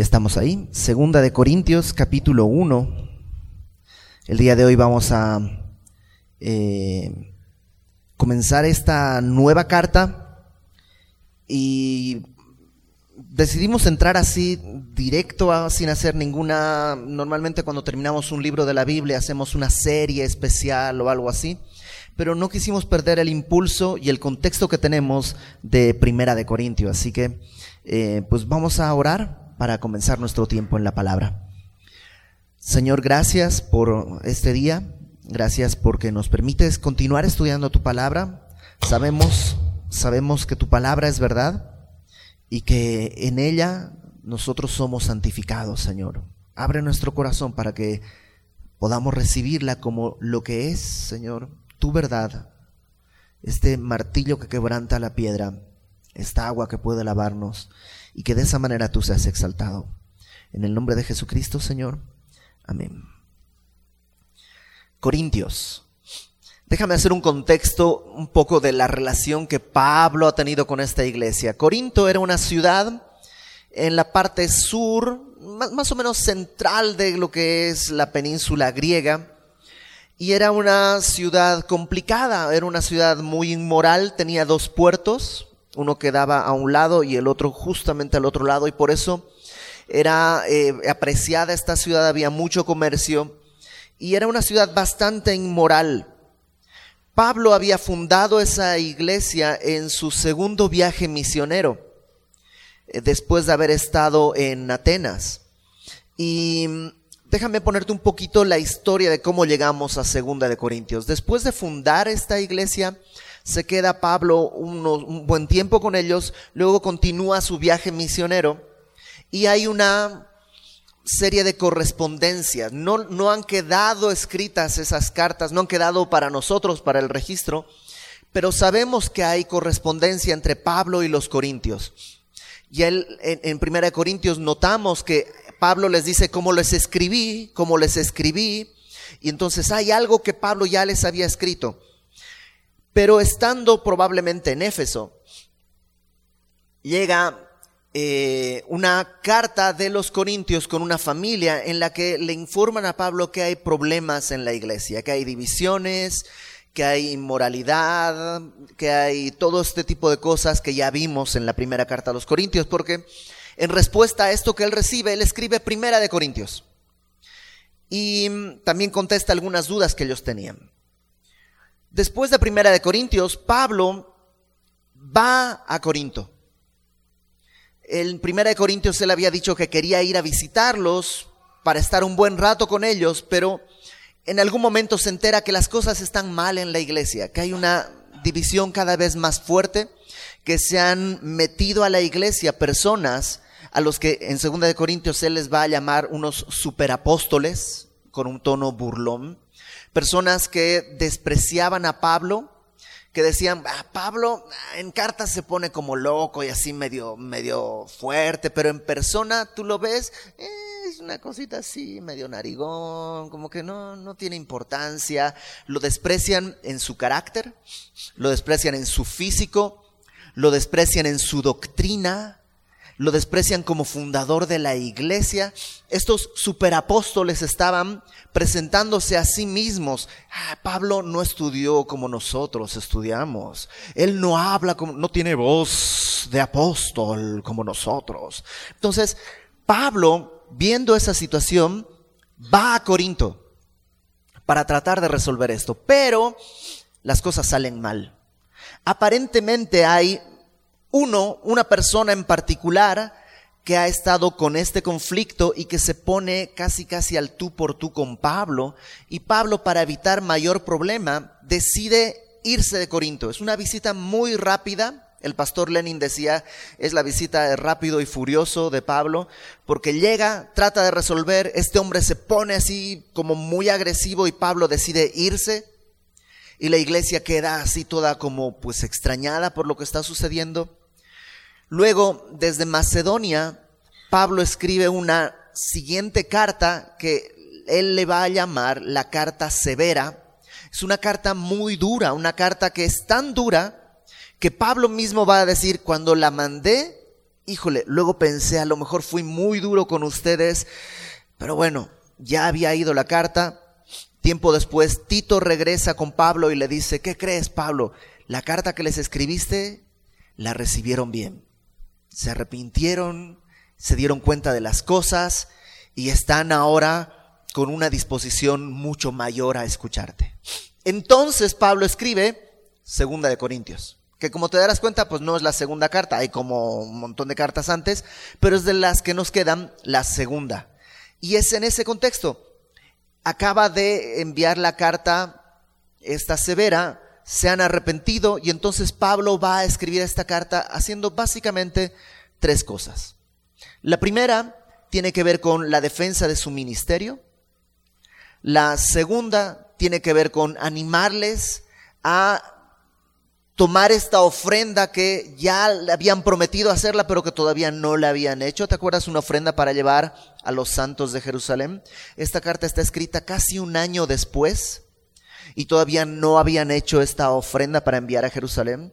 Ya estamos ahí. Segunda de Corintios, capítulo 1. El día de hoy vamos a eh, comenzar esta nueva carta y decidimos entrar así directo, sin hacer ninguna... Normalmente cuando terminamos un libro de la Biblia hacemos una serie especial o algo así, pero no quisimos perder el impulso y el contexto que tenemos de Primera de Corintios. Así que, eh, pues vamos a orar para comenzar nuestro tiempo en la palabra. Señor, gracias por este día. Gracias porque nos permites continuar estudiando tu palabra. Sabemos, sabemos que tu palabra es verdad y que en ella nosotros somos santificados, Señor. Abre nuestro corazón para que podamos recibirla como lo que es, Señor, tu verdad. Este martillo que quebranta la piedra, esta agua que puede lavarnos y que de esa manera tú seas exaltado. En el nombre de Jesucristo, Señor. Amén. Corintios. Déjame hacer un contexto un poco de la relación que Pablo ha tenido con esta iglesia. Corinto era una ciudad en la parte sur, más, o menos central de lo que es la península griega, y era una ciudad complicada, era una ciudad muy inmoral, tenía dos puertos, uno quedaba a un lado y el otro justamente al otro lado, y por eso era eh, apreciada esta ciudad, había mucho comercio y era una ciudad bastante inmoral. Pablo había fundado esa iglesia en su segundo viaje misionero, eh, después de haber estado en Atenas. Y mm, déjame ponerte un poquito la historia de cómo llegamos a Segunda de Corintios. Después de fundar esta iglesia, se queda Pablo un buen tiempo con ellos, luego continúa su viaje misionero y hay una serie de correspondencias. No, no han quedado escritas esas cartas, no han quedado para nosotros, para el registro, pero sabemos que hay correspondencia entre Pablo y los corintios. Y él, en, en Primera Corintios notamos que Pablo les dice cómo les escribí, cómo les escribí, y entonces hay algo que Pablo ya les había escrito. Pero estando probablemente en Éfeso, llega eh, una carta de los Corintios con una familia en la que le informan a Pablo que hay problemas en la iglesia, que hay divisiones, que hay inmoralidad, que hay todo este tipo de cosas que ya vimos en la primera carta a los Corintios, porque en respuesta a esto que él recibe, él escribe primera de Corintios. Y también contesta algunas dudas que ellos tenían. Después de primera de Corintios, Pablo va a Corinto. En Primera de Corintios él había dicho que quería ir a visitarlos para estar un buen rato con ellos, pero en algún momento se entera que las cosas están mal en la iglesia, que hay una división cada vez más fuerte, que se han metido a la iglesia personas a los que en Segunda de Corintios él les va a llamar unos superapóstoles con un tono burlón, personas que despreciaban a Pablo, que decían, ah, Pablo en cartas se pone como loco y así medio, medio fuerte, pero en persona tú lo ves, eh, es una cosita así, medio narigón, como que no, no tiene importancia, lo desprecian en su carácter, lo desprecian en su físico, lo desprecian en su doctrina, lo desprecian como fundador de la iglesia. Estos superapóstoles estaban presentándose a sí mismos. Ah, Pablo no estudió como nosotros estudiamos. Él no habla como, no tiene voz de apóstol como nosotros. Entonces, Pablo, viendo esa situación, va a Corinto para tratar de resolver esto. Pero las cosas salen mal. Aparentemente hay uno, una persona en particular que ha estado con este conflicto y que se pone casi casi al tú por tú con Pablo y Pablo para evitar mayor problema decide irse de Corinto. Es una visita muy rápida. El pastor Lenin decía, es la visita rápido y furioso de Pablo, porque llega, trata de resolver, este hombre se pone así como muy agresivo y Pablo decide irse y la iglesia queda así toda como pues extrañada por lo que está sucediendo. Luego, desde Macedonia, Pablo escribe una siguiente carta que él le va a llamar la carta severa. Es una carta muy dura, una carta que es tan dura que Pablo mismo va a decir, cuando la mandé, híjole, luego pensé, a lo mejor fui muy duro con ustedes, pero bueno, ya había ido la carta. Tiempo después, Tito regresa con Pablo y le dice, ¿qué crees, Pablo? La carta que les escribiste, la recibieron bien. Se arrepintieron, se dieron cuenta de las cosas y están ahora con una disposición mucho mayor a escucharte. Entonces Pablo escribe Segunda de Corintios, que como te darás cuenta, pues no es la segunda carta, hay como un montón de cartas antes, pero es de las que nos quedan la segunda. Y es en ese contexto. Acaba de enviar la carta, esta severa, se han arrepentido y entonces Pablo va a escribir esta carta haciendo básicamente tres cosas. La primera tiene que ver con la defensa de su ministerio. La segunda tiene que ver con animarles a tomar esta ofrenda que ya le habían prometido hacerla, pero que todavía no la habían hecho. ¿Te acuerdas una ofrenda para llevar a los santos de Jerusalén? Esta carta está escrita casi un año después y todavía no habían hecho esta ofrenda para enviar a Jerusalén.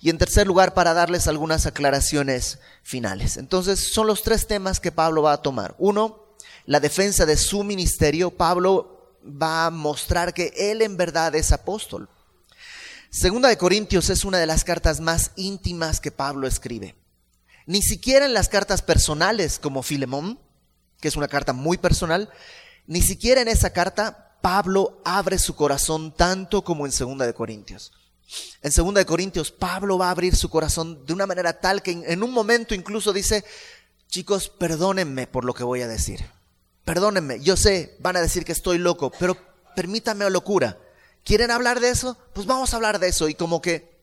Y en tercer lugar, para darles algunas aclaraciones finales. Entonces, son los tres temas que Pablo va a tomar. Uno, la defensa de su ministerio. Pablo va a mostrar que él en verdad es apóstol. Segunda de Corintios es una de las cartas más íntimas que Pablo escribe. Ni siquiera en las cartas personales como Filemón, que es una carta muy personal, ni siquiera en esa carta Pablo abre su corazón tanto como en Segunda de Corintios. En 2 de Corintios, Pablo va a abrir su corazón de una manera tal que en un momento incluso dice, chicos, perdónenme por lo que voy a decir. Perdónenme, yo sé, van a decir que estoy loco, pero permítanme locura. ¿Quieren hablar de eso? Pues vamos a hablar de eso. Y como que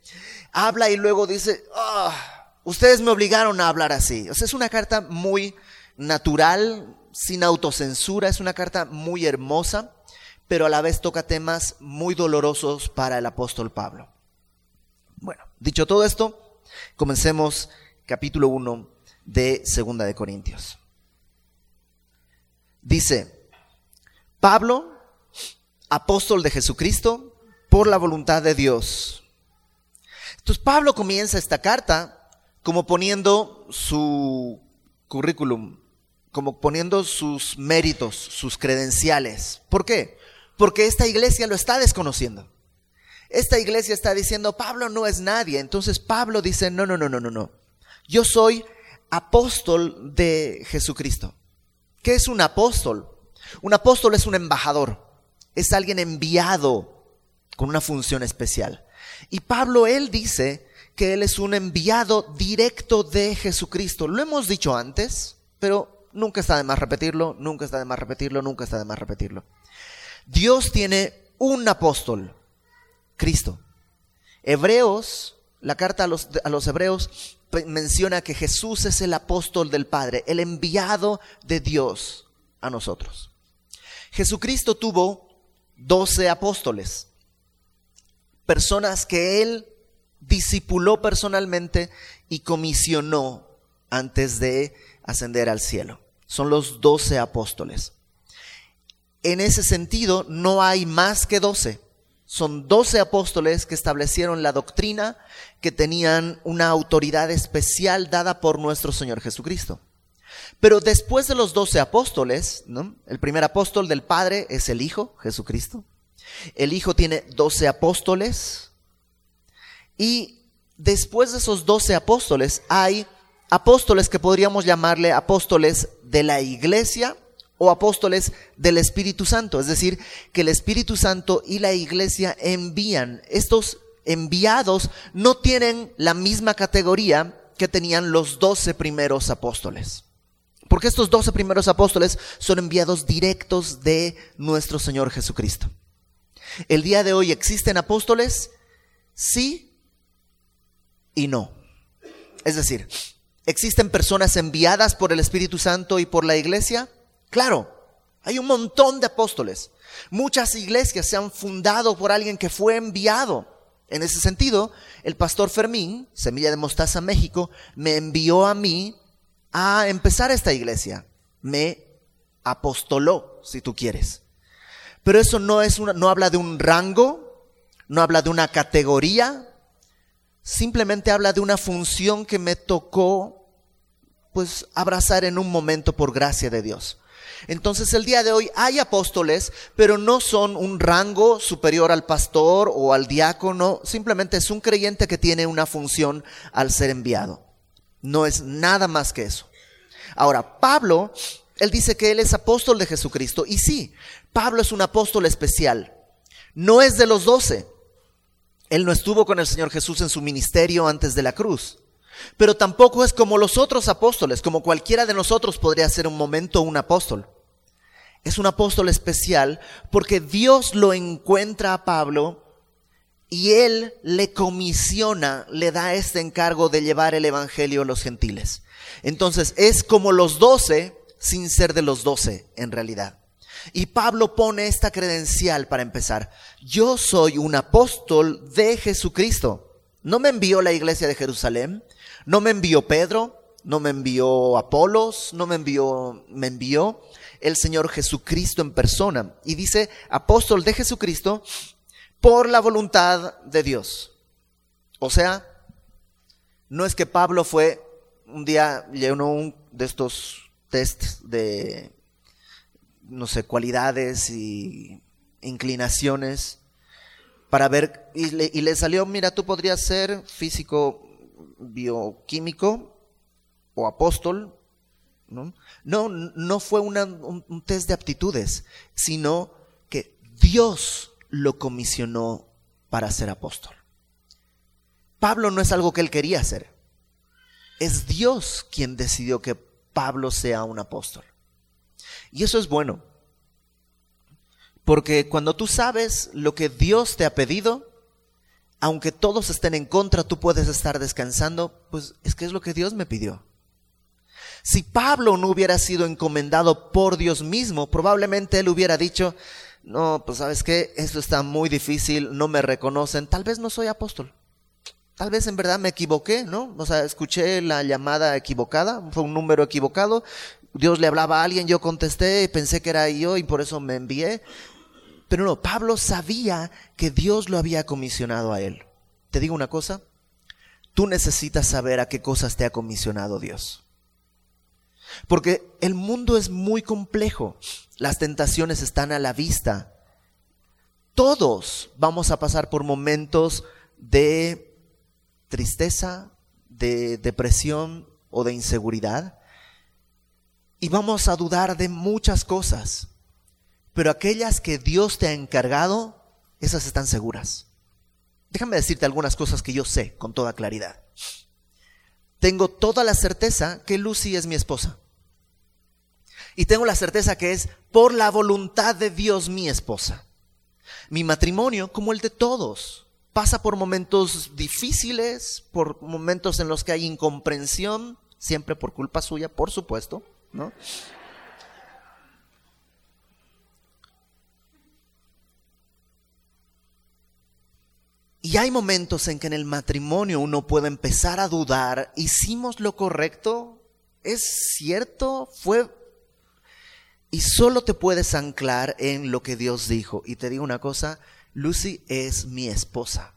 habla y luego dice, ah, ustedes me obligaron a hablar así. O sea, es una carta muy natural, sin autocensura, es una carta muy hermosa pero a la vez toca temas muy dolorosos para el apóstol Pablo. Bueno, dicho todo esto, comencemos capítulo 1 de Segunda de Corintios. Dice, Pablo, apóstol de Jesucristo, por la voluntad de Dios. Entonces Pablo comienza esta carta como poniendo su currículum, como poniendo sus méritos, sus credenciales. ¿Por qué? Porque esta iglesia lo está desconociendo. Esta iglesia está diciendo, Pablo no es nadie. Entonces Pablo dice, no, no, no, no, no, no. Yo soy apóstol de Jesucristo. ¿Qué es un apóstol? Un apóstol es un embajador. Es alguien enviado con una función especial. Y Pablo, él dice que él es un enviado directo de Jesucristo. Lo hemos dicho antes, pero nunca está de más repetirlo, nunca está de más repetirlo, nunca está de más repetirlo. Dios tiene un apóstol, Cristo. Hebreos, la carta a los, a los hebreos menciona que Jesús es el apóstol del Padre, el enviado de Dios a nosotros. Jesucristo tuvo doce apóstoles, personas que él discipuló personalmente y comisionó antes de ascender al cielo. Son los doce apóstoles en ese sentido no hay más que doce. Son doce apóstoles que establecieron la doctrina que tenían una autoridad especial dada por nuestro Señor Jesucristo. Pero después de los doce apóstoles, el primer apóstol del Padre es el Hijo, Jesucristo. El Hijo tiene doce apóstoles. Y después de esos doce apóstoles hay apóstoles que podríamos llamarle apóstoles de la iglesia o apóstoles del Espíritu Santo. Es decir, que el Espíritu Santo y la iglesia envían. Estos enviados no tienen la misma categoría que tenían los doce primeros apóstoles. Porque estos doce primeros apóstoles son enviados directos de nuestro Señor Jesucristo. El día de hoy existen apóstoles, sí y no. Es decir, ¿existen personas enviadas por el Espíritu Santo y por la iglesia? Claro, hay un montón de apóstoles. Muchas iglesias se han fundado por alguien que fue enviado. En ese sentido, el pastor Fermín, Semilla de Mostaza México, me envió a mí a empezar esta iglesia. Me apostoló, si tú quieres. Pero eso no es una, no habla de un rango, no habla de una categoría, simplemente habla de una función que me tocó pues abrazar en un momento por gracia de Dios. Entonces el día de hoy hay apóstoles, pero no son un rango superior al pastor o al diácono, simplemente es un creyente que tiene una función al ser enviado. No es nada más que eso. Ahora, Pablo, él dice que él es apóstol de Jesucristo, y sí, Pablo es un apóstol especial. No es de los doce. Él no estuvo con el Señor Jesús en su ministerio antes de la cruz. Pero tampoco es como los otros apóstoles, como cualquiera de nosotros podría ser un momento un apóstol. Es un apóstol especial porque Dios lo encuentra a Pablo y él le comisiona, le da este encargo de llevar el Evangelio a los gentiles. Entonces es como los doce sin ser de los doce en realidad. Y Pablo pone esta credencial para empezar. Yo soy un apóstol de Jesucristo. No me envió la iglesia de Jerusalén, no me envió Pedro, no me envió Apolos, no me envió, me envió el Señor Jesucristo en persona. Y dice, apóstol de Jesucristo por la voluntad de Dios. O sea, no es que Pablo fue un día llenó un de estos tests de, no sé, cualidades y inclinaciones para ver, y le, y le salió, mira, tú podrías ser físico bioquímico o apóstol. No, no, no fue un, un test de aptitudes, sino que Dios lo comisionó para ser apóstol. Pablo no es algo que él quería hacer. Es Dios quien decidió que Pablo sea un apóstol. Y eso es bueno. Porque cuando tú sabes lo que Dios te ha pedido, aunque todos estén en contra, tú puedes estar descansando, pues es que es lo que Dios me pidió. Si Pablo no hubiera sido encomendado por Dios mismo, probablemente él hubiera dicho, no, pues sabes qué, esto está muy difícil, no me reconocen, tal vez no soy apóstol. Tal vez en verdad me equivoqué, ¿no? O sea, escuché la llamada equivocada, fue un número equivocado, Dios le hablaba a alguien, yo contesté, pensé que era yo y por eso me envié. Pero no, Pablo sabía que Dios lo había comisionado a él. Te digo una cosa, tú necesitas saber a qué cosas te ha comisionado Dios. Porque el mundo es muy complejo, las tentaciones están a la vista. Todos vamos a pasar por momentos de tristeza, de depresión o de inseguridad. Y vamos a dudar de muchas cosas. Pero aquellas que Dios te ha encargado, esas están seguras. Déjame decirte algunas cosas que yo sé con toda claridad. Tengo toda la certeza que Lucy es mi esposa. Y tengo la certeza que es por la voluntad de Dios mi esposa. Mi matrimonio, como el de todos, pasa por momentos difíciles, por momentos en los que hay incomprensión, siempre por culpa suya, por supuesto, ¿no? Y hay momentos en que en el matrimonio uno puede empezar a dudar, ¿hicimos lo correcto? ¿Es cierto? ¿Fue? Y solo te puedes anclar en lo que Dios dijo. Y te digo una cosa, Lucy es mi esposa.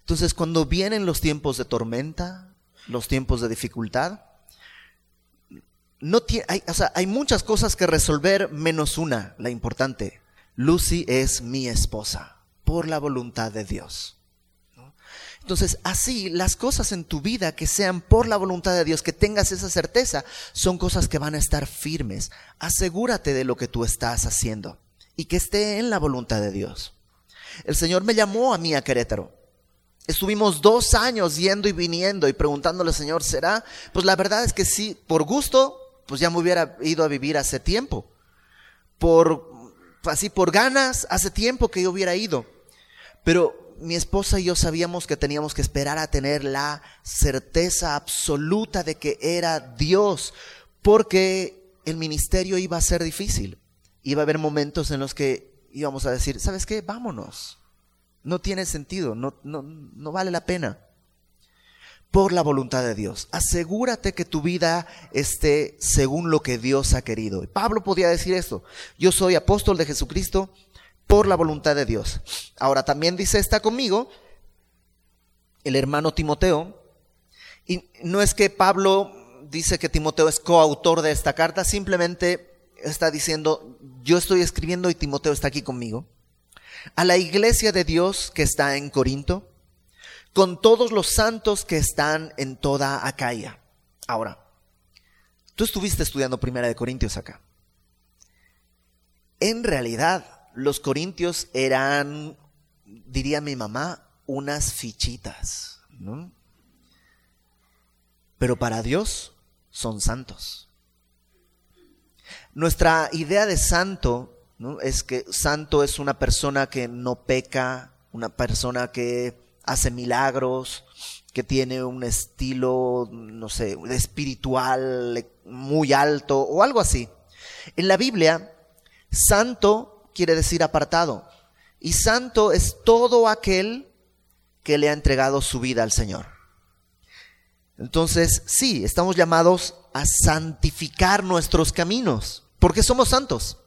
Entonces cuando vienen los tiempos de tormenta, los tiempos de dificultad, no hay, muchas cosas que resolver menos una, la importante. Lucy es mi esposa por la voluntad de Dios. Entonces, así las cosas en tu vida que sean por la voluntad de Dios, que tengas esa certeza, son cosas que van a estar firmes. Asegúrate de lo que tú estás haciendo y que esté en la voluntad de Dios. El Señor me llamó a mí a Querétaro. Estuvimos dos años yendo y viniendo y preguntándole, Señor, ¿será? Pues la verdad es que sí, por gusto, pues ya me hubiera ido a vivir hace tiempo. Por, así, por ganas, hace tiempo que yo hubiera ido. Pero mi esposa y yo sabíamos que teníamos que esperar a tener la certeza absoluta de que era Dios, porque el ministerio iba a ser difícil. Iba a haber momentos en los que íbamos a decir, ¿sabes qué? Vámonos. No tiene sentido, no, no, no vale la pena. Por la voluntad de Dios. Asegúrate que tu vida esté según lo que Dios ha querido. Pablo podía decir esto. Yo soy apóstol de Jesucristo por la voluntad de Dios. Ahora también dice, está conmigo el hermano Timoteo, y no es que Pablo dice que Timoteo es coautor de esta carta, simplemente está diciendo, yo estoy escribiendo y Timoteo está aquí conmigo. A la iglesia de Dios que está en Corinto, con todos los santos que están en toda Acaya. Ahora, tú estuviste estudiando Primera de Corintios acá. En realidad, los corintios eran, diría mi mamá, unas fichitas, ¿no? Pero para Dios son santos. Nuestra idea de santo es que santo es una persona que no peca, una persona que hace milagros, que tiene un estilo, no sé, espiritual muy alto o algo así. En la Biblia, santo quiere decir apartado. Y santo es todo aquel que le ha entregado su vida al Señor. Entonces, sí, estamos llamados a santificar nuestros caminos, porque somos santos.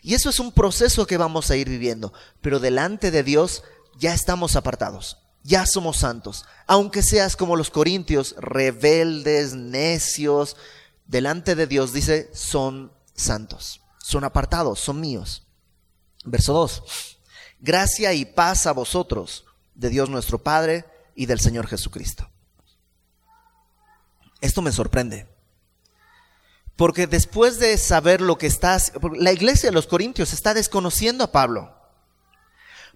Y eso es un proceso que vamos a ir viviendo, pero delante de Dios ya estamos apartados, ya somos santos. Aunque seas como los corintios, rebeldes, necios, delante de Dios dice, son santos, son apartados, son míos. Verso 2. Gracia y paz a vosotros, de Dios nuestro Padre y del Señor Jesucristo. Esto me sorprende. Porque después de saber lo que estás, la iglesia de los Corintios está desconociendo a Pablo.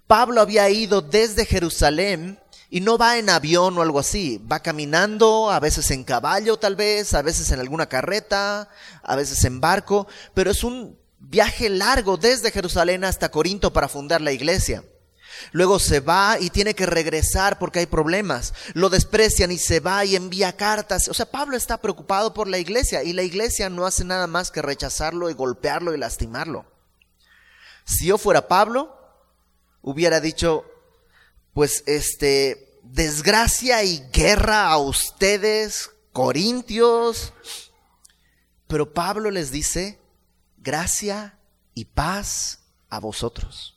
Pablo había ido desde Jerusalén y no va en avión o algo así, va caminando, a veces en caballo tal vez, a veces en alguna carreta, a veces en barco, pero es un viaje largo desde Jerusalén hasta Corinto para fundar la iglesia. Luego se va y tiene que regresar porque hay problemas. Lo desprecian y se va y envía cartas. O sea, Pablo está preocupado por la iglesia y la iglesia no hace nada más que rechazarlo y golpearlo y lastimarlo. Si yo fuera Pablo, hubiera dicho, pues este, desgracia y guerra a ustedes, corintios. Pero Pablo les dice, gracia y paz a vosotros.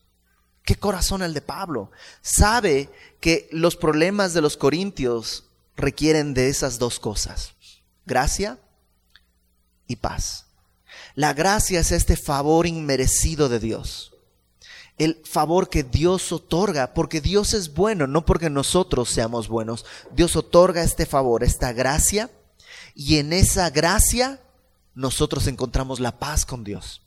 Qué corazón el de Pablo. Sabe que los problemas de los corintios requieren de esas dos cosas. Gracia y paz. La gracia es este favor inmerecido de Dios. El favor que Dios otorga, porque Dios es bueno, no porque nosotros seamos buenos. Dios otorga este favor, esta gracia, y en esa gracia nosotros encontramos la paz con Dios.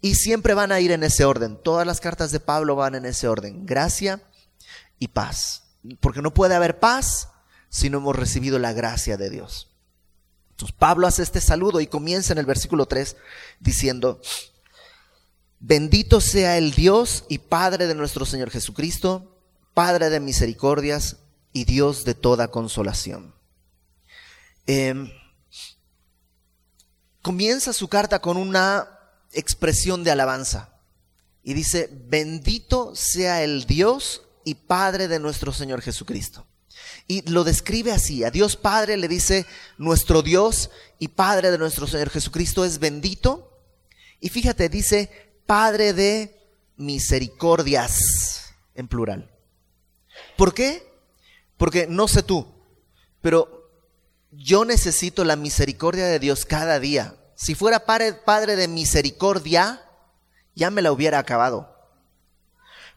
Y siempre van a ir en ese orden. Todas las cartas de Pablo van en ese orden. Gracia y paz. Porque no puede haber paz si no hemos recibido la gracia de Dios. Entonces Pablo hace este saludo y comienza en el versículo 3 diciendo, bendito sea el Dios y Padre de nuestro Señor Jesucristo, Padre de misericordias y Dios de toda consolación. Em, comienza su carta con una expresión de alabanza. Y dice, bendito sea el Dios y Padre de nuestro Señor Jesucristo. Y lo describe así, a Dios Padre le dice, nuestro Dios y Padre de nuestro Señor Jesucristo es bendito. Y fíjate, dice, Padre de misericordias, en plural. ¿Por qué? Porque no sé tú, pero yo necesito la misericordia de Dios cada día. Si fuera padre, de misericordia, ya me la hubiera acabado.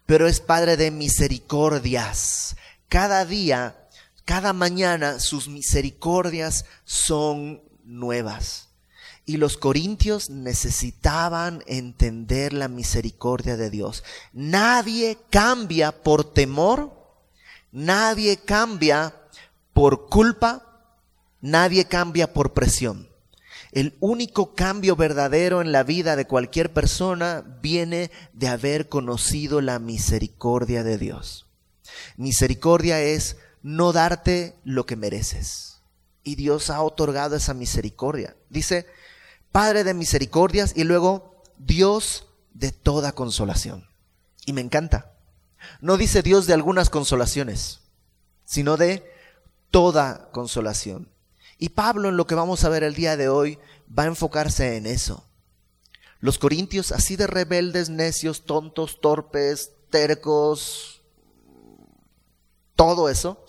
Pero es Padre de misericordias. Cada día, cada mañana, sus misericordias son nuevas. Y los corintios necesitaban entender la misericordia de Dios. Nadie cambia por temor, nadie cambia por culpa, nadie cambia por presión. El único cambio verdadero en la vida de cualquier persona viene de haber conocido la misericordia de Dios. Misericordia es no darte lo que mereces. Y Dios ha otorgado esa misericordia. Dice, Padre de misericordias y luego Dios de toda consolación. Y me encanta. No dice Dios de algunas consolaciones, sino de toda consolación. Y Pablo en lo que vamos a ver el día de hoy va a enfocarse en eso. Los corintios así de rebeldes, necios, tontos, torpes, tercos, todo eso,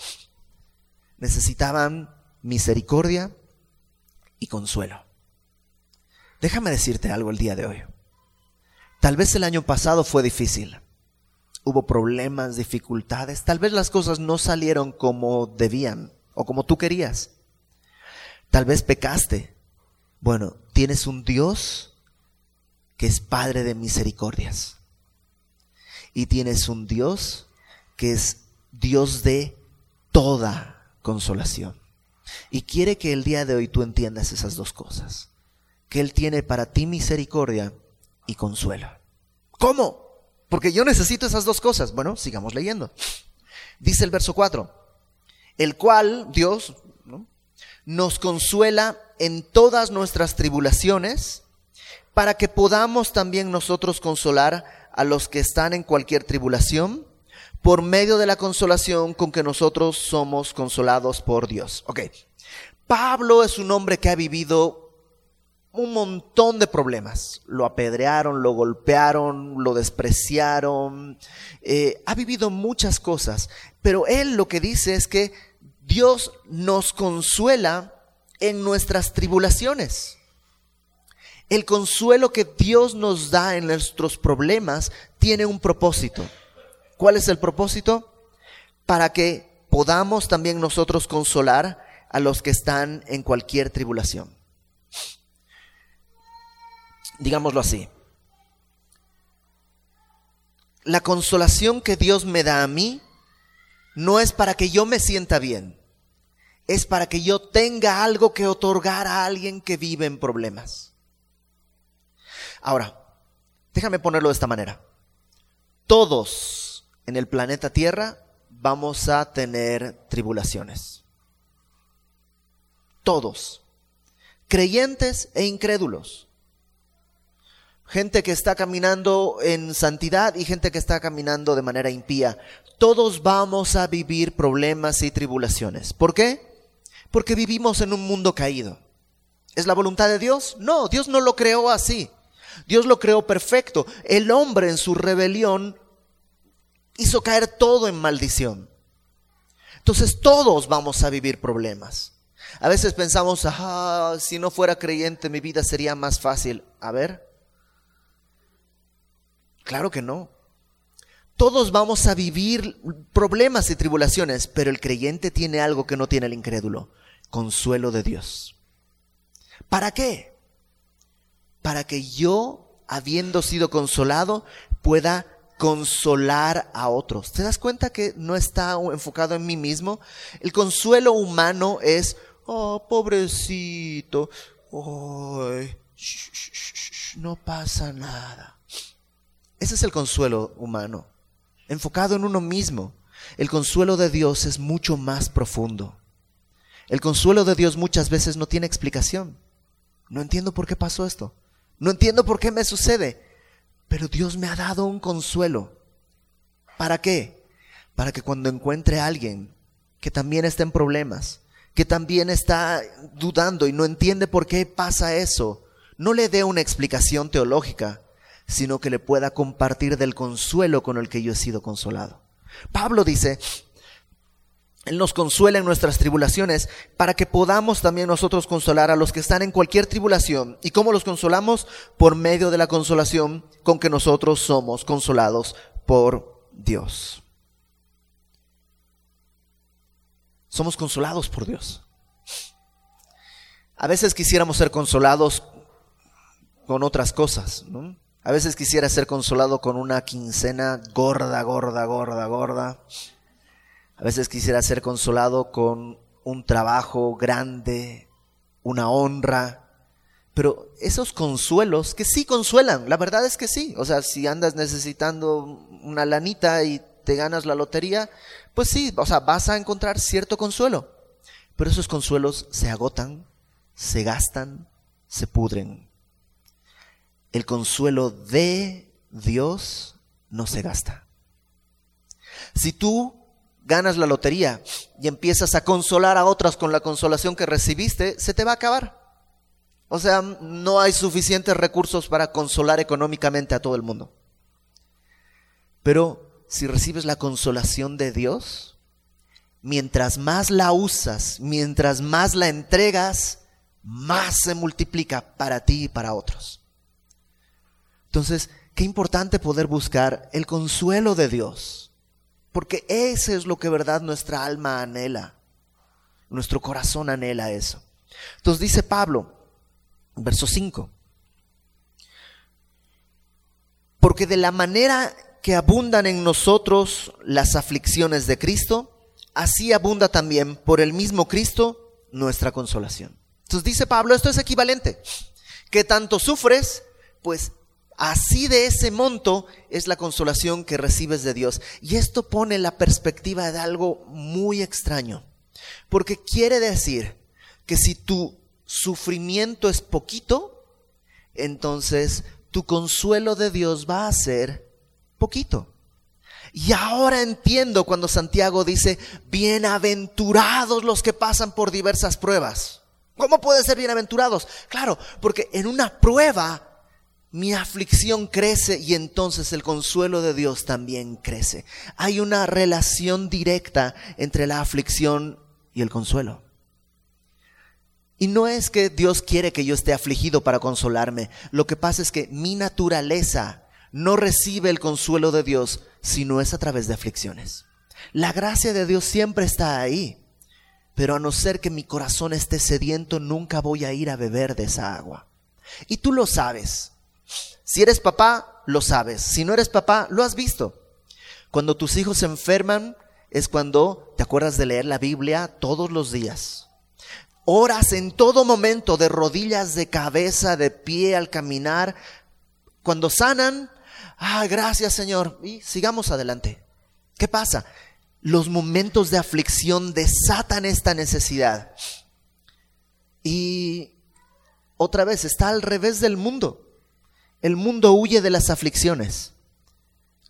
necesitaban misericordia y consuelo. Déjame decirte algo el día de hoy. Tal vez el año pasado fue difícil. Hubo problemas, dificultades. Tal vez las cosas no salieron como debían o como tú querías. Tal vez pecaste. Bueno, tienes un Dios que es Padre de misericordias. Y tienes un Dios que es Dios de toda consolación. Y quiere que el día de hoy tú entiendas esas dos cosas. Que Él tiene para ti misericordia y consuelo. ¿Cómo? Porque yo necesito esas dos cosas. Bueno, sigamos leyendo. Dice el verso 4, el cual Dios nos consuela en todas nuestras tribulaciones para que podamos también nosotros consolar a los que están en cualquier tribulación por medio de la consolación con que nosotros somos consolados por Dios. Ok, Pablo es un hombre que ha vivido un montón de problemas. Lo apedrearon, lo golpearon, lo despreciaron. Eh, ha vivido muchas cosas. Pero él lo que dice es que Dios nos consuela en nuestras tribulaciones. El consuelo que Dios nos da en nuestros problemas tiene un propósito. ¿Cuál es el propósito? Para que podamos también nosotros consolar a los que están en cualquier tribulación. Digámoslo así. La consolación que Dios me da a mí no es para que yo me sienta bien, es para que yo tenga algo que otorgar a alguien que vive en problemas. Ahora, déjame ponerlo de esta manera. Todos en el planeta Tierra vamos a tener tribulaciones. Todos. Creyentes e incrédulos. Gente que está caminando en santidad y gente que está caminando de manera impía. Todos vamos a vivir problemas y tribulaciones. ¿Por qué? Porque vivimos en un mundo caído. ¿Es la voluntad de Dios? No, Dios no lo creó así. Dios lo creó perfecto. El hombre en su rebelión hizo caer todo en maldición. Entonces todos vamos a vivir problemas. A veces pensamos, ah, si no fuera creyente mi vida sería más fácil. A ver, claro que no. Todos vamos a vivir problemas y tribulaciones, pero el creyente tiene algo que no tiene el incrédulo, consuelo de Dios. ¿Para qué? Para que yo, habiendo sido consolado, pueda consolar a otros. ¿Te das cuenta que no está enfocado en mí mismo? El consuelo humano es, oh, pobrecito, no pasa nada. Ese es el consuelo humano, enfocado en uno mismo. El consuelo de Dios es mucho más profundo. El consuelo de Dios muchas veces no tiene explicación. No entiendo por qué pasó esto. No entiendo por qué me sucede. Pero Dios me ha dado un consuelo. ¿Para qué? Para que cuando encuentre a alguien que también está en problemas, que también está dudando y no entiende por qué pasa eso, no le dé una explicación teológica, sino que le pueda compartir del consuelo con el que yo he sido consolado. Pablo dice, él nos consuela en nuestras tribulaciones para que podamos también nosotros consolar a los que están en cualquier tribulación. ¿Y cómo los consolamos? Por medio de la consolación con que nosotros somos consolados por Dios. Somos consolados por Dios. A veces quisiéramos ser consolados con otras cosas, ¿no? A veces quisiera ser consolado con una quincena gorda, gorda, gorda, gorda a veces quisiera ser consolado con un trabajo grande, una honra, pero esos consuelos que sí consuelan, la verdad es que sí. O sea, si andas necesitando una lanita y te ganas la lotería, pues sí, o sea, vas a encontrar cierto consuelo. Pero esos consuelos se agotan, se gastan, se pudren. El consuelo de Dios no se gasta. Si tú ganas la lotería y empiezas a consolar a otras con la consolación que recibiste, se te va a acabar. O sea, no hay suficientes recursos para consolar económicamente a todo el mundo. Pero si recibes la consolación de Dios, mientras más la usas, mientras más la entregas, más se multiplica para ti y para otros. Entonces, qué importante poder buscar el consuelo de Dios, porque ese es lo que verdad nuestra alma anhela, nuestro corazón anhela eso. Entonces dice Pablo, verso 5, porque de la manera que abundan en nosotros las aflicciones de Cristo, así abunda también por el mismo Cristo nuestra consolación. Entonces dice Pablo, esto es equivalente. Que tanto sufres, pues así de ese monto es la consolación que recibes de Dios. Y esto pone la perspectiva de algo muy extraño. Porque quiere decir que si tu sufrimiento es poquito, entonces tu consuelo de Dios va a ser poquito. Y ahora entiendo cuando Santiago dice, bienaventurados los que pasan por diversas pruebas. ¿Cómo pueden ser bienaventurados? Claro, porque en una prueba mi aflicción crece y entonces el consuelo de Dios también crece. Hay una relación directa entre la aflicción y el consuelo. Y no es que Dios quiere que yo esté afligido para consolarme. Lo que pasa es que mi naturaleza no recibe el consuelo de Dios si no es a través de aflicciones. La gracia de Dios siempre está ahí. Pero a no ser que mi corazón esté sediento, nunca voy a ir a beber de esa agua. Y tú lo sabes. Si eres papá, lo sabes. Si no eres papá, lo has visto. Cuando tus hijos se enferman, es cuando te acuerdas de leer la Biblia todos los días. Oras en todo momento, de rodillas, de cabeza, de pie al caminar. Cuando sanan, ah, gracias Señor. Y sigamos adelante. ¿Qué pasa? Los momentos de aflicción desatan esta necesidad. Y otra vez está al revés del mundo. El mundo huye de las aflicciones.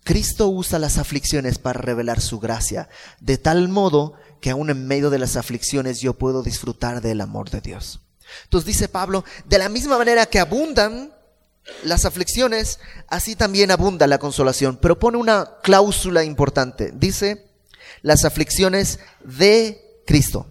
Cristo usa las aflicciones para revelar su gracia, de tal modo que aún en medio de las aflicciones yo puedo disfrutar del amor de Dios. Entonces dice Pablo, de la misma manera que abundan las aflicciones, así también abunda la consolación. Pero pone una cláusula importante. Dice, las aflicciones de Cristo.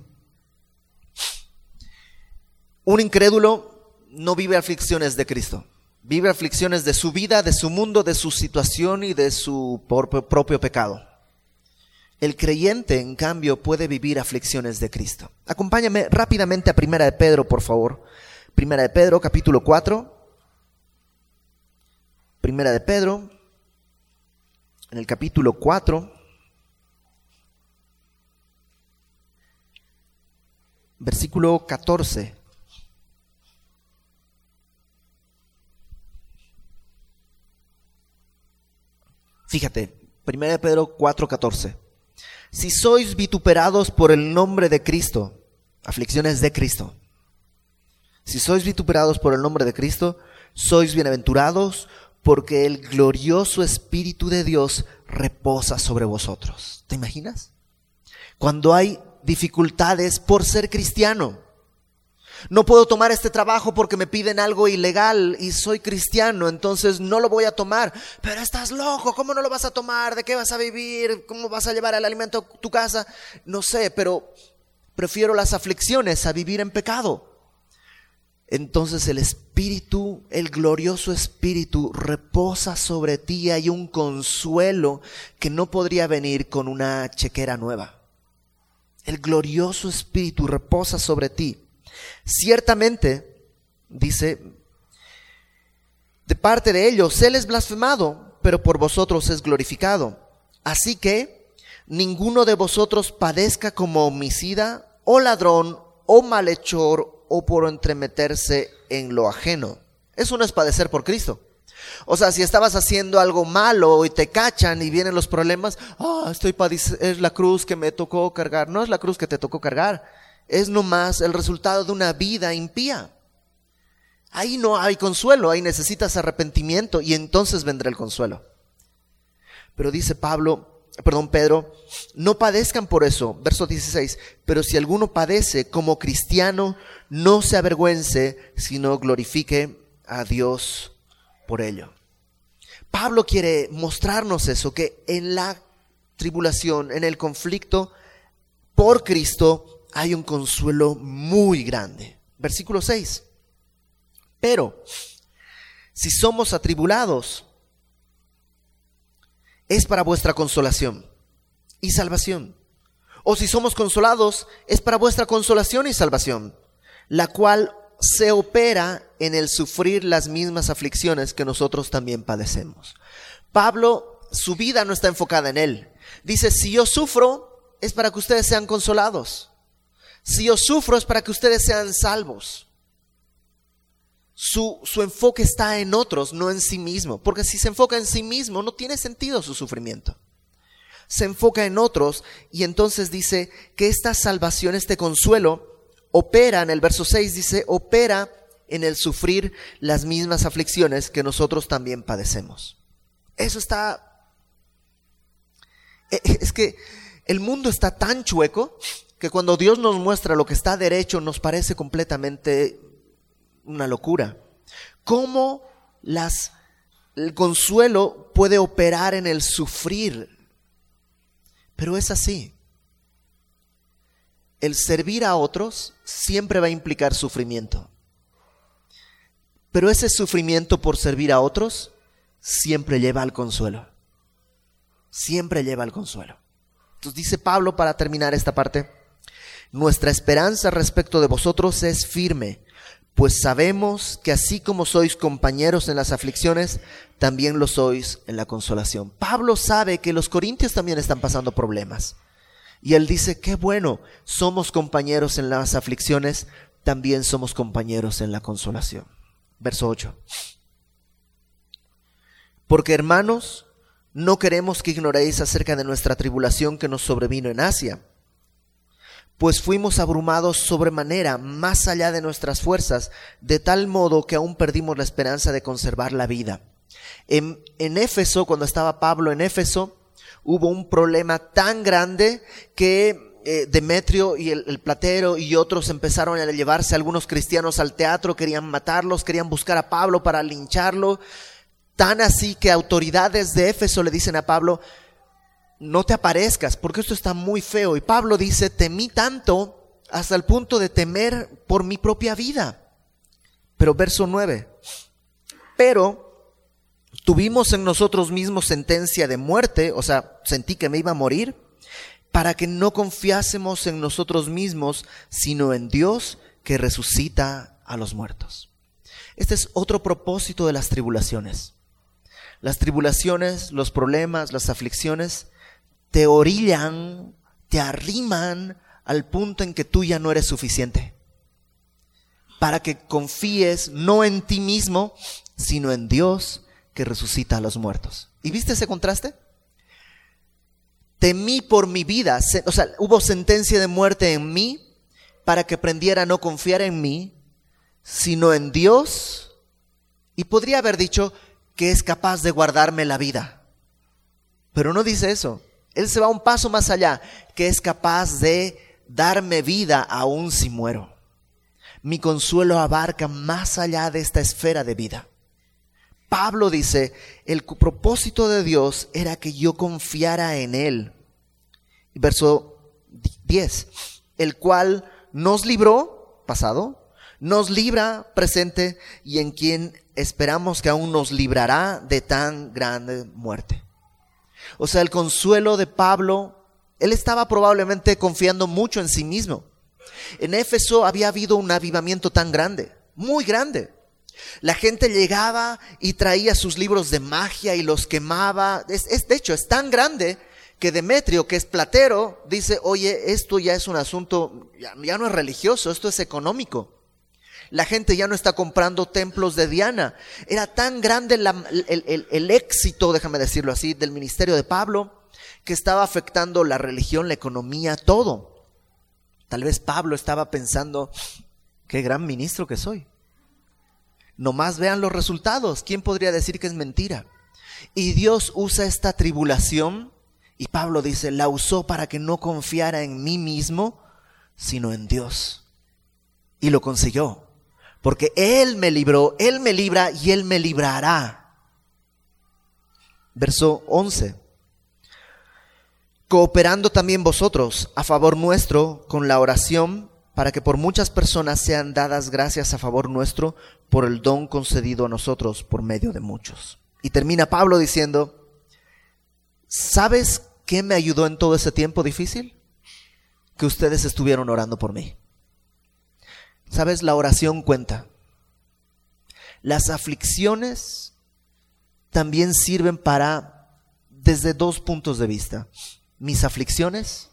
Un incrédulo no vive aflicciones de Cristo. Vive aflicciones de su vida, de su mundo, de su situación y de su propio pecado. El creyente, en cambio, puede vivir aflicciones de Cristo. Acompáñame rápidamente a Primera de Pedro, por favor. Primera de Pedro, capítulo 4. Primera de Pedro, en el capítulo 4. Versículo 14. Fíjate, 1 Pedro 4:14. Si sois vituperados por el nombre de Cristo, aflicciones de Cristo. Si sois vituperados por el nombre de Cristo, sois bienaventurados porque el glorioso Espíritu de Dios reposa sobre vosotros. ¿Te imaginas? Cuando hay dificultades por ser cristiano. No puedo tomar este trabajo porque me piden algo ilegal y soy cristiano, entonces no lo voy a tomar. Pero estás loco, ¿cómo no lo vas a tomar? ¿De qué vas a vivir? ¿Cómo vas a llevar el alimento a tu casa? No sé, pero prefiero las aflicciones a vivir en pecado. Entonces el Espíritu, el glorioso Espíritu, reposa sobre ti. Hay un consuelo que no podría venir con una chequera nueva. El glorioso Espíritu reposa sobre ti. Ciertamente, dice, de parte de ellos, Él es blasfemado, pero por vosotros es glorificado. Así que ninguno de vosotros padezca como homicida o ladrón o malhechor o por entremeterse en lo ajeno. Eso no es padecer por Cristo. O sea, si estabas haciendo algo malo y te cachan y vienen los problemas, ah, estoy es la cruz que me tocó cargar. No es la cruz que te tocó cargar es nomás el resultado de una vida impía. Ahí no hay consuelo, ahí necesitas arrepentimiento y entonces vendrá el consuelo. Pero dice Pablo, perdón, Pedro, no padezcan por eso, verso 16, pero si alguno padece como cristiano, no se avergüence, sino glorifique a Dios por ello. Pablo quiere mostrarnos eso, que en la tribulación, en el conflicto por Cristo, hay un consuelo muy grande, Versículo 6. Pero si somos atribulados, es para vuestra consolación y salvación. O si somos consolados, es para vuestra consolación y salvación, la cual se opera en el sufrir las mismas aflicciones que nosotros también padecemos. Pablo, su vida no está enfocada en él. Dice, si yo sufro, es para que ustedes sean consolados. Si yo sufro, es para que ustedes sean salvos. Su, su, enfoque está en otros, no en sí mismo. Porque si se enfoca en sí mismo, no tiene sentido su sufrimiento. Se enfoca en otros y entonces dice que esta salvación, este consuelo, opera, en el verso 6 dice, opera en el sufrir las mismas aflicciones que nosotros también padecemos. Eso está... E, e, es que el mundo está tan chueco que cuando Dios nos muestra lo que está derecho nos parece completamente una locura. ¿Cómo las, el consuelo puede operar en el sufrir? Pero es así el servir a otros siempre va a implicar sufrimiento. Pero ese sufrimiento por servir a otros siempre lleva al consuelo. Siempre lleva al consuelo. Entonces dice Pablo para terminar esta parte, nuestra esperanza respecto de vosotros es firme, pues sabemos que así como sois compañeros en las aflicciones, también lo sois en la consolación. Pablo sabe que los corintios también están pasando problemas. Y él dice, qué bueno, somos compañeros en las aflicciones, también somos compañeros en la consolación. Verso 8. Porque hermanos, no queremos que ignoréis acerca de nuestra tribulación que nos sobrevino en Asia, pues fuimos abrumados sobremanera, más allá de nuestras fuerzas, de tal modo que aún perdimos la esperanza de conservar la vida. En, en Éfeso, cuando estaba Pablo en Éfeso, hubo un problema tan grande que eh, Demetrio y el, platero y otros empezaron a llevarse algunos cristianos al teatro, querían matarlos, querían buscar a Pablo para lincharlo. Tan así que autoridades de Éfeso le dicen a Pablo, no te aparezcas, porque esto está muy feo. Y Pablo dice, temí tanto hasta el punto de temer por mi propia vida. Pero verso 9, pero tuvimos en nosotros mismos sentencia de muerte, o sea, sentí que me iba a morir, para que no confiásemos en nosotros mismos, sino en Dios que resucita a los muertos. Este es otro propósito de las tribulaciones. Las tribulaciones, los problemas, las aflicciones, te orillan, te arriman al punto en que tú ya no eres suficiente. Para que confíes no en ti mismo, sino en Dios que resucita a los muertos. ¿Y viste ese contraste? Temí por mi vida, o sea, hubo sentencia de muerte en mí para que aprendiera a no confiar en mí, sino en Dios. Y podría haber dicho que es capaz de guardarme la vida. Pero no dice eso. Él se va un paso más allá, que es capaz de darme vida aún si muero. Mi consuelo abarca más allá de esta esfera de vida. Pablo dice, el propósito de Dios era que yo confiara en Él. Verso 10, el cual nos libró, pasado, nos libra, presente, y en quien esperamos que aún nos librará de tan grande muerte. O sea, el consuelo de Pablo, él estaba probablemente confiando mucho en sí mismo. En Éfeso había habido un avivamiento tan grande, muy grande. La gente llegaba y traía sus libros de magia y los quemaba. Es, de hecho, es tan grande que Demetrio, que es platero, dice, oye, esto ya es un asunto, ya, no es religioso, esto es económico. La gente ya no está comprando templos de Diana. Era tan grande el, el éxito, déjame decirlo así, del ministerio de Pablo, que estaba afectando la religión, la economía, todo. Tal vez Pablo estaba pensando, qué gran ministro que soy. Nomás vean los resultados. ¿Quién podría decir que es mentira? Y Dios usa esta tribulación, y Pablo dice, la usó para que no confiara en mí mismo, sino en Dios. Y lo consiguió. Porque Él me libró, Él me libra y Él me librará. Verso 11. Cooperando también vosotros a favor nuestro con la oración para que por muchas personas sean dadas gracias a favor nuestro por el don concedido a nosotros por medio de muchos. Y termina Pablo diciendo, ¿sabes qué me ayudó en todo ese tiempo difícil? Que ustedes estuvieron orando por mí. ¿Sabes? La oración cuenta. Las aflicciones también sirven para, desde dos puntos de vista. Mis aflicciones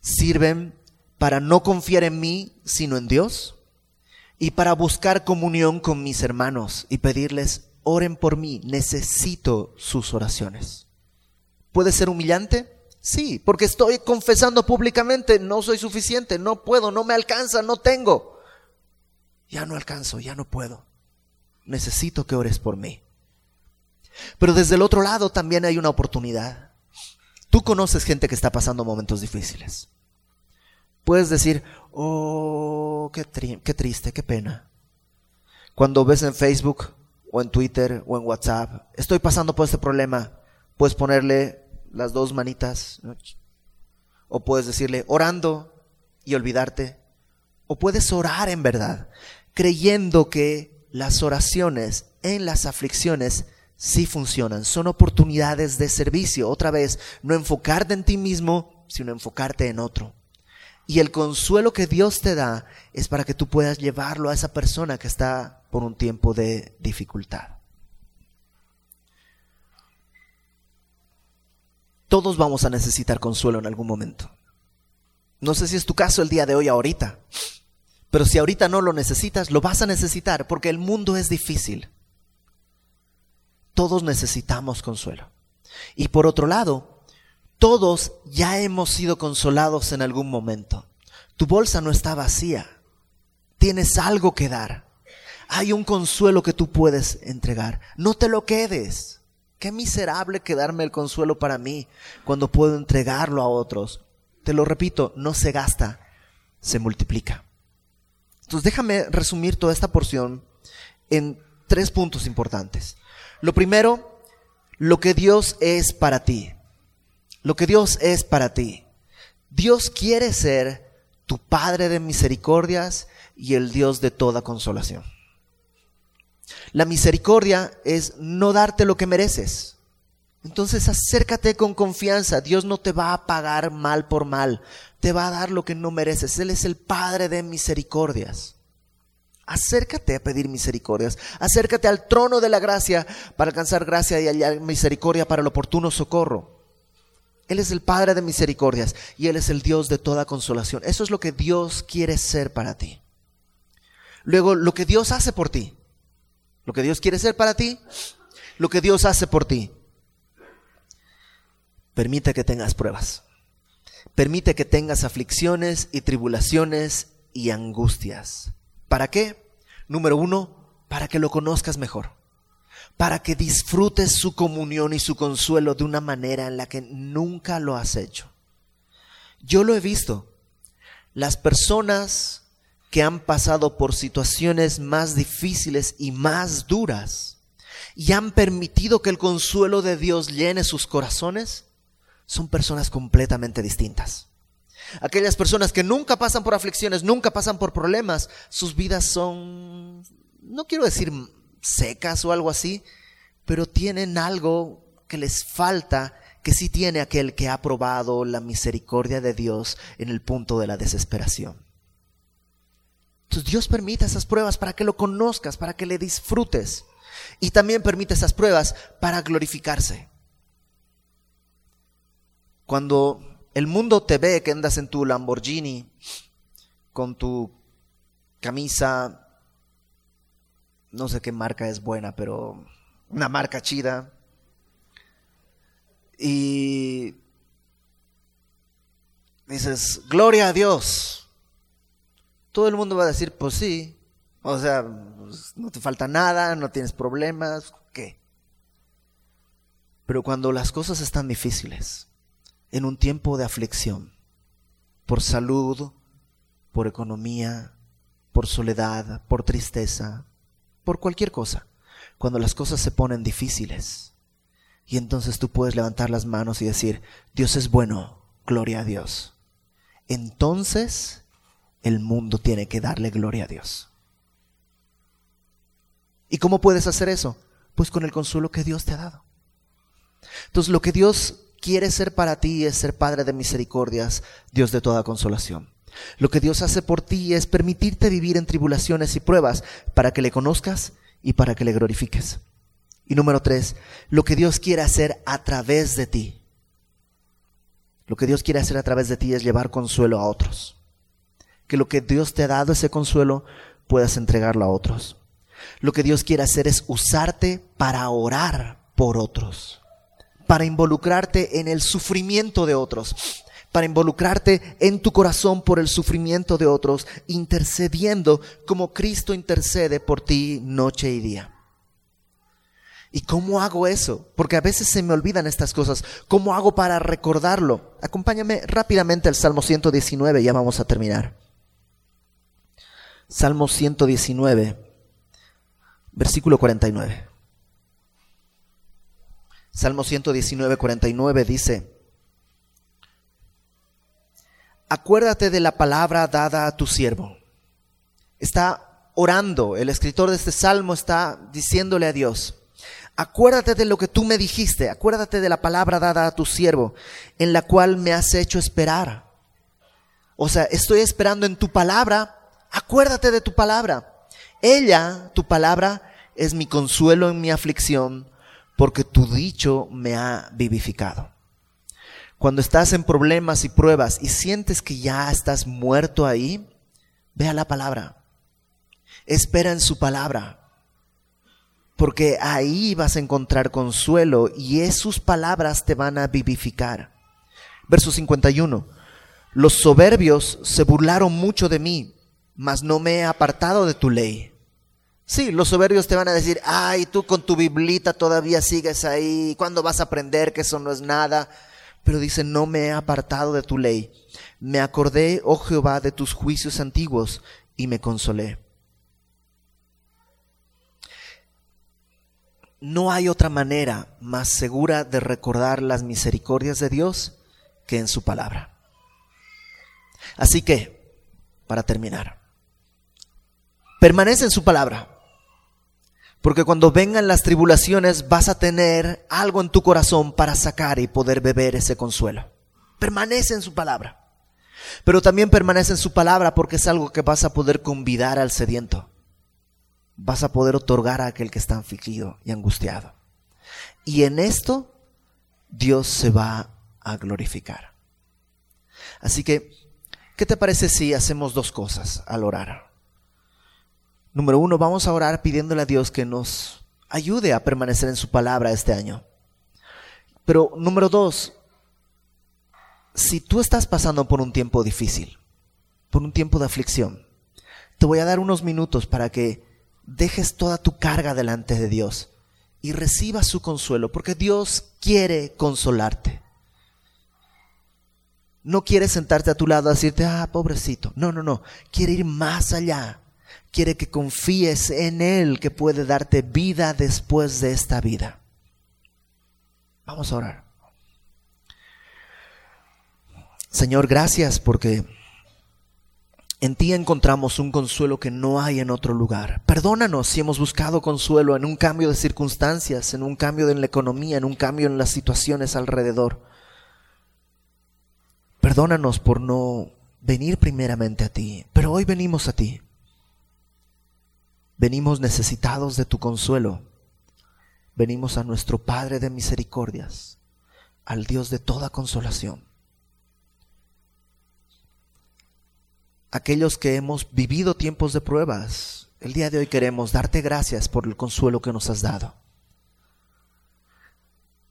sirven para no confiar en mí, sino en Dios, y para buscar comunión con mis hermanos y pedirles, oren por mí, necesito sus oraciones. ¿Puede ser humillante? Sí, porque estoy confesando públicamente, no soy suficiente, no puedo, no me alcanza, no tengo. Ya no alcanzo, ya no puedo. Necesito que ores por mí. Pero desde el otro lado también hay una oportunidad. Tú conoces gente que está pasando momentos difíciles. Puedes decir, oh, qué, qué triste, qué pena. Cuando ves en Facebook o en Twitter o en WhatsApp, estoy pasando por este problema, puedes ponerle las dos manitas. O puedes decirle, orando y olvidarte. O puedes orar en verdad, creyendo que las oraciones en las aflicciones sí funcionan. Son oportunidades de servicio. Otra vez, no enfocarte en ti mismo, sino enfocarte en otro. Y el consuelo que Dios te da es para que tú puedas llevarlo a esa persona que está por un tiempo de dificultad. Todos vamos a necesitar consuelo en algún momento. No sé si es tu caso el día de hoy ahorita, pero si ahorita no lo necesitas, lo vas a necesitar porque el mundo es difícil. Todos necesitamos consuelo. Y por otro lado, todos ya hemos sido consolados en algún momento. Tu bolsa no está vacía. Tienes algo que dar. Hay un consuelo que tú puedes entregar. No te lo quedes. Qué miserable quedarme el consuelo para mí cuando puedo entregarlo a otros. Te lo repito, no se gasta, se multiplica. Entonces déjame resumir toda esta porción en tres puntos importantes. Lo primero, lo que Dios es para ti lo que Dios es para ti. Dios quiere ser tu Padre de misericordias y el Dios de toda consolación. La misericordia es no darte lo que mereces. Entonces acércate con confianza. Dios no te va a pagar mal por mal. Te va a dar lo que no mereces. Él es el Padre de misericordias. Acércate a pedir misericordias. Acércate al trono de la gracia para alcanzar gracia y hallar misericordia para el oportuno socorro. Él es el Padre de misericordias y Él es el Dios de toda consolación. Eso es lo que Dios quiere ser para ti. Luego, lo que Dios hace por ti. Lo que Dios quiere ser para ti. Lo que Dios hace por ti. Permite que tengas pruebas. Permite que tengas aflicciones y tribulaciones y angustias. ¿Para qué? Número uno, para que lo conozcas mejor para que disfrutes su comunión y su consuelo de una manera en la que nunca lo has hecho. Yo lo he visto. Las personas que han pasado por situaciones más difíciles y más duras y han permitido que el consuelo de Dios llene sus corazones, son personas completamente distintas. Aquellas personas que nunca pasan por aflicciones, nunca pasan por problemas, sus vidas son, no quiero decir secas o algo así, pero tienen algo que les falta que sí tiene aquel que ha probado la misericordia de Dios en el punto de la desesperación. Entonces Dios permite esas pruebas para que lo conozcas, para que le disfrutes. Y también permite esas pruebas para glorificarse. Cuando el mundo te ve que andas en tu Lamborghini con tu camisa no sé qué marca es buena, pero una marca chida. Y dices, gloria a Dios. Todo el mundo va a decir, pues sí. O sea, pues, no te falta nada, no tienes problemas, ¿qué? Pero cuando las cosas están difíciles, en un tiempo de aflicción, por salud, por economía, por soledad, por tristeza, por cualquier cosa, cuando las cosas se ponen difíciles. Y entonces tú puedes levantar las manos y decir, Dios es bueno, gloria a Dios. Entonces el mundo tiene que darle gloria a Dios. ¿Y cómo puedes hacer eso? Pues con el consuelo que Dios te ha dado. Entonces lo que Dios quiere ser para ti es ser Padre de misericordias, Dios de toda consolación. Lo que Dios hace por ti es permitirte vivir en tribulaciones y pruebas para que le conozcas y para que le glorifiques. Y número tres, lo que Dios quiere hacer a través de ti. Lo que Dios quiere hacer a través de ti es llevar consuelo a otros. Que lo que Dios te ha dado ese consuelo puedas entregarlo a otros. Lo que Dios quiere hacer es usarte para orar por otros, para involucrarte en el sufrimiento de otros, para involucrarte en tu corazón por el sufrimiento de otros, intercediendo como Cristo intercede por ti noche y día. ¿Y cómo hago eso? Porque a veces se me olvidan estas cosas. ¿Cómo hago para recordarlo? Acompáñame rápidamente al Salmo 119, ya vamos a terminar. Salmo 119 versículo 49. Salmo 119, 49 dice, acuérdate de la palabra dada a tu siervo. Está orando, el escritor de este salmo está diciéndole a Dios, acuérdate de lo que tú me dijiste, acuérdate de la palabra dada a tu siervo, en la cual me has hecho esperar. O sea, estoy esperando en tu palabra, acuérdate de tu palabra. Ella, tu palabra, es mi consuelo en mi aflicción, porque tu dicho me ha vivificado. Cuando estás en problemas y pruebas y sientes que ya estás muerto ahí, ve a la palabra. Espera en su palabra. Porque ahí vas a encontrar consuelo y es sus palabras te van a vivificar. Verso 51. Los soberbios se burlaron mucho de mí, mas no me he apartado de tu ley. Sí, los soberbios te van a decir, ay, tú con tu biblita todavía sigues ahí, ¿cuándo vas a aprender que eso no es nada? Pero dice, no me he apartado de tu ley. Me acordé, oh Jehová, de tus juicios antiguos y me consolé. No hay otra manera más segura de recordar las misericordias de Dios que en su palabra. Así que, para terminar, permanece en su palabra. Porque cuando vengan las tribulaciones vas a tener algo en tu corazón para sacar y poder beber ese consuelo. Permanece en su palabra. Pero también permanece en su palabra porque es algo que vas a poder convidar al sediento. Vas a poder otorgar a aquel que está afligido y angustiado. Y en esto Dios se va a glorificar. Así que, ¿qué te parece si hacemos dos cosas al orar? Número uno, vamos a orar pidiéndole a Dios que nos ayude a permanecer en su palabra este año. Pero número dos, si tú estás pasando por un tiempo difícil, por un tiempo de aflicción, te voy a dar unos minutos para que dejes toda tu carga delante de Dios y recibas su consuelo, porque Dios quiere consolarte. No quiere sentarte a tu lado a decirte, ah, pobrecito. No, no, no. Quiere ir más allá quiere que confíes en Él que puede darte vida después de esta vida. Vamos a orar. Señor, gracias porque en ti encontramos un consuelo que no hay en otro lugar. Perdónanos si hemos buscado consuelo en un cambio de circunstancias, en un cambio en la economía, en un cambio en las situaciones alrededor. Perdónanos por no venir primeramente a ti, pero hoy venimos a ti. Venimos necesitados de tu consuelo. Venimos a nuestro Padre de misericordias, al Dios de toda consolación. Aquellos que hemos vivido tiempos de pruebas, el día de hoy queremos darte gracias por el consuelo que nos has dado.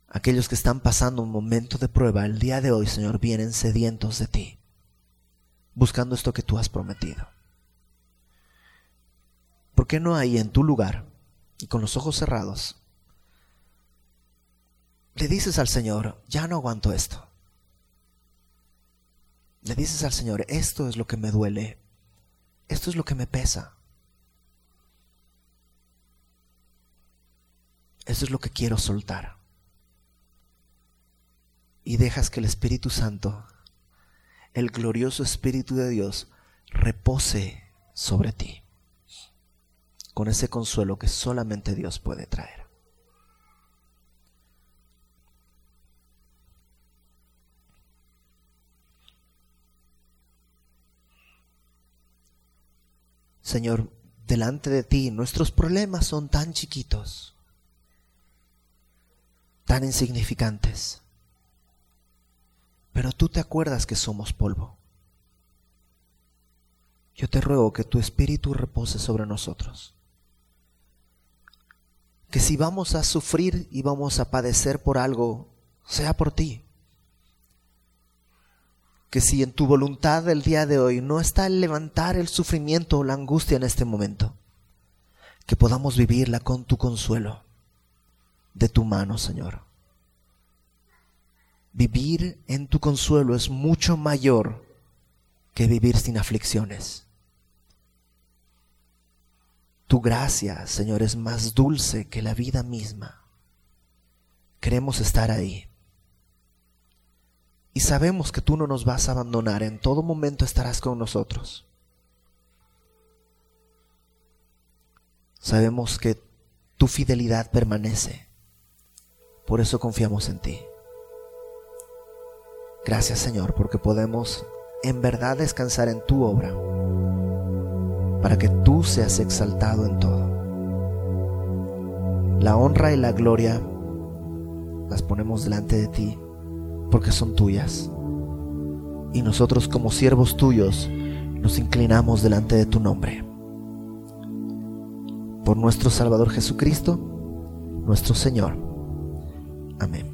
Aquellos que están pasando un momento de prueba, el día de hoy, Señor, vienen sedientos de ti, buscando esto que tú has prometido. ¿Por qué no ahí en tu lugar y con los ojos cerrados le dices al Señor, ya no aguanto esto? Le dices al Señor, esto es lo que me duele, esto es lo que me pesa, esto es lo que quiero soltar. Y dejas que el Espíritu Santo, el glorioso Espíritu de Dios, repose sobre ti, con ese consuelo que solamente Dios puede traer. Señor, delante de ti nuestros problemas son tan chiquitos, tan insignificantes, pero tú te acuerdas que somos polvo. Yo te ruego que tu espíritu repose sobre nosotros. Que si vamos a sufrir y vamos a padecer por algo, sea por ti que si en tu voluntad del día de hoy no está el levantar el sufrimiento o la angustia en este momento, que podamos vivirla con tu consuelo, de tu mano, Señor. Vivir en tu consuelo es mucho mayor que vivir sin aflicciones. Tu gracia, Señor, es más dulce que la vida misma. Queremos estar ahí. Y sabemos que tú no nos vas a abandonar, en todo momento estarás con nosotros. Sabemos que tu fidelidad permanece, por eso confiamos en ti. Gracias Señor, porque podemos en verdad descansar en tu obra, para que tú seas exaltado en todo. La honra y la gloria las ponemos delante de ti porque son tuyas. Y nosotros como siervos tuyos nos inclinamos delante de tu nombre. Por nuestro Salvador Jesucristo, nuestro Señor. Amén.